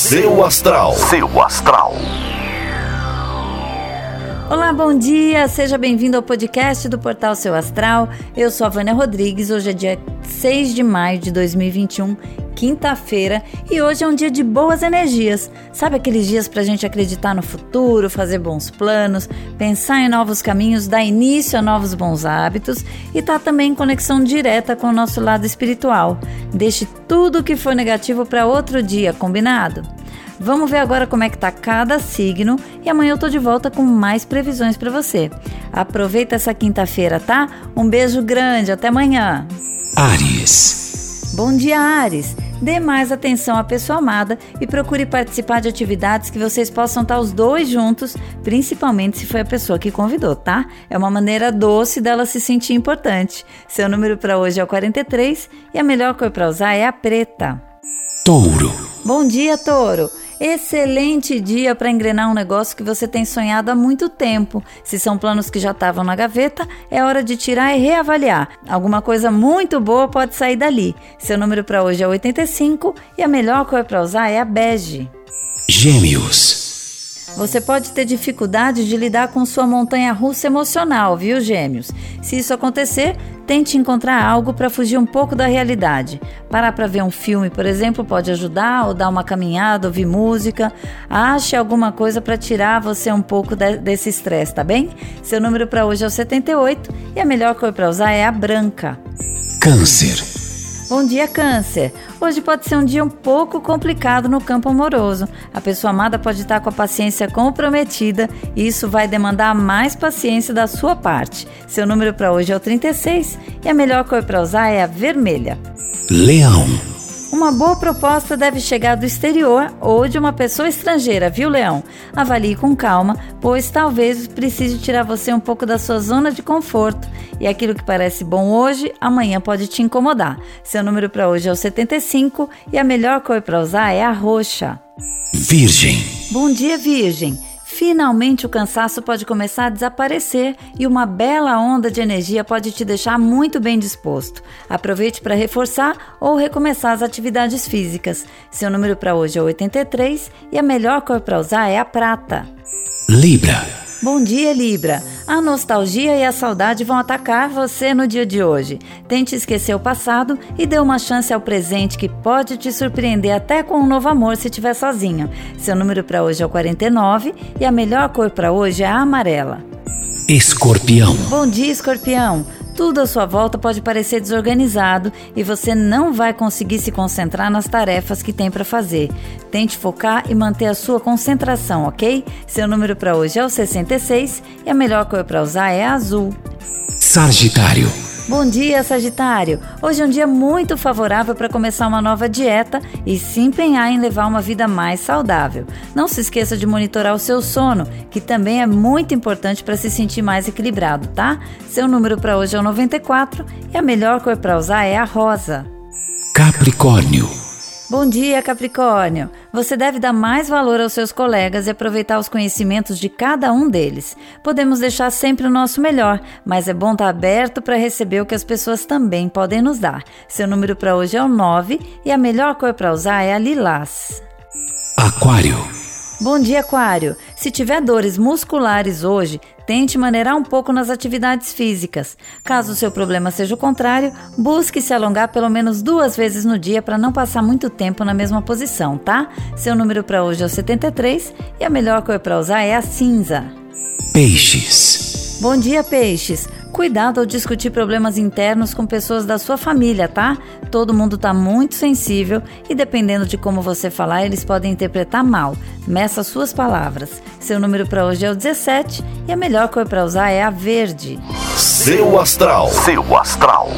Seu Astral. Seu Astral. Olá, bom dia! Seja bem-vindo ao podcast do Portal Seu Astral. Eu sou a Vânia Rodrigues. Hoje é dia 6 de maio de 2021, quinta-feira, e hoje é um dia de boas energias. Sabe aqueles dias para a gente acreditar no futuro, fazer bons planos, pensar em novos caminhos, dar início a novos bons hábitos e tá também em conexão direta com o nosso lado espiritual. Deixe tudo que for negativo para outro dia, combinado? Vamos ver agora como é que tá cada signo e amanhã eu tô de volta com mais previsões para você. Aproveita essa quinta-feira, tá? Um beijo grande, até amanhã. Ares. Bom dia, Ares. Dê mais atenção à pessoa amada e procure participar de atividades que vocês possam estar os dois juntos, principalmente se foi a pessoa que convidou, tá? É uma maneira doce dela se sentir importante. Seu número para hoje é o 43 e a melhor cor para usar é a preta. Touro. Bom dia, Touro. Excelente dia para engrenar um negócio que você tem sonhado há muito tempo. Se são planos que já estavam na gaveta, é hora de tirar e reavaliar. Alguma coisa muito boa pode sair dali. Seu número para hoje é 85 e a melhor cor para usar é a bege. Gêmeos. Você pode ter dificuldade de lidar com sua montanha russa emocional, viu, Gêmeos? Se isso acontecer, tente encontrar algo para fugir um pouco da realidade. Parar para ver um filme, por exemplo, pode ajudar, ou dar uma caminhada, ouvir música. Ache alguma coisa para tirar você um pouco de, desse estresse, tá bem? Seu número para hoje é o 78 e a melhor cor para usar é a branca. Câncer. Bom dia, Câncer. Hoje pode ser um dia um pouco complicado no campo amoroso. A pessoa amada pode estar com a paciência comprometida e isso vai demandar mais paciência da sua parte. Seu número para hoje é o 36 e a melhor cor para usar é a vermelha. Leão. Uma boa proposta deve chegar do exterior ou de uma pessoa estrangeira, viu, Leão? Avalie com calma, pois talvez precise tirar você um pouco da sua zona de conforto. E aquilo que parece bom hoje, amanhã pode te incomodar. Seu número para hoje é o 75 e a melhor cor para usar é a roxa. Virgem. Bom dia, Virgem. Finalmente o cansaço pode começar a desaparecer e uma bela onda de energia pode te deixar muito bem disposto. Aproveite para reforçar ou recomeçar as atividades físicas. Seu número para hoje é 83 e a melhor cor para usar é a prata. Libra. Bom dia, Libra. A nostalgia e a saudade vão atacar você no dia de hoje. Tente esquecer o passado e dê uma chance ao presente que pode te surpreender até com um novo amor se estiver sozinho. Seu número para hoje é o 49 e a melhor cor para hoje é a amarela. Escorpião. Bom dia, Escorpião. Tudo à sua volta pode parecer desorganizado e você não vai conseguir se concentrar nas tarefas que tem para fazer. Tente focar e manter a sua concentração, ok? Seu número para hoje é o 66 e a melhor cor para usar é azul. Sagitário. Bom dia, Sagitário! Hoje é um dia muito favorável para começar uma nova dieta e se empenhar em levar uma vida mais saudável. Não se esqueça de monitorar o seu sono, que também é muito importante para se sentir mais equilibrado, tá? Seu número para hoje é o 94 e a melhor cor para usar é a rosa. Capricórnio. Bom dia, Capricórnio! Você deve dar mais valor aos seus colegas e aproveitar os conhecimentos de cada um deles. Podemos deixar sempre o nosso melhor, mas é bom estar aberto para receber o que as pessoas também podem nos dar. Seu número para hoje é o 9 e a melhor cor para usar é a lilás. Aquário. Bom dia, Aquário! Se tiver dores musculares hoje, tente maneirar um pouco nas atividades físicas. Caso o seu problema seja o contrário, busque se alongar pelo menos duas vezes no dia para não passar muito tempo na mesma posição, tá? Seu número para hoje é o 73 e a melhor cor para usar é a cinza. Peixes. Bom dia, peixes. Cuidado ao discutir problemas internos com pessoas da sua família, tá? Todo mundo tá muito sensível e dependendo de como você falar, eles podem interpretar mal. Meça suas palavras. Seu número para hoje é o 17 e a melhor cor para usar é a verde. Seu Astral. Seu Astral.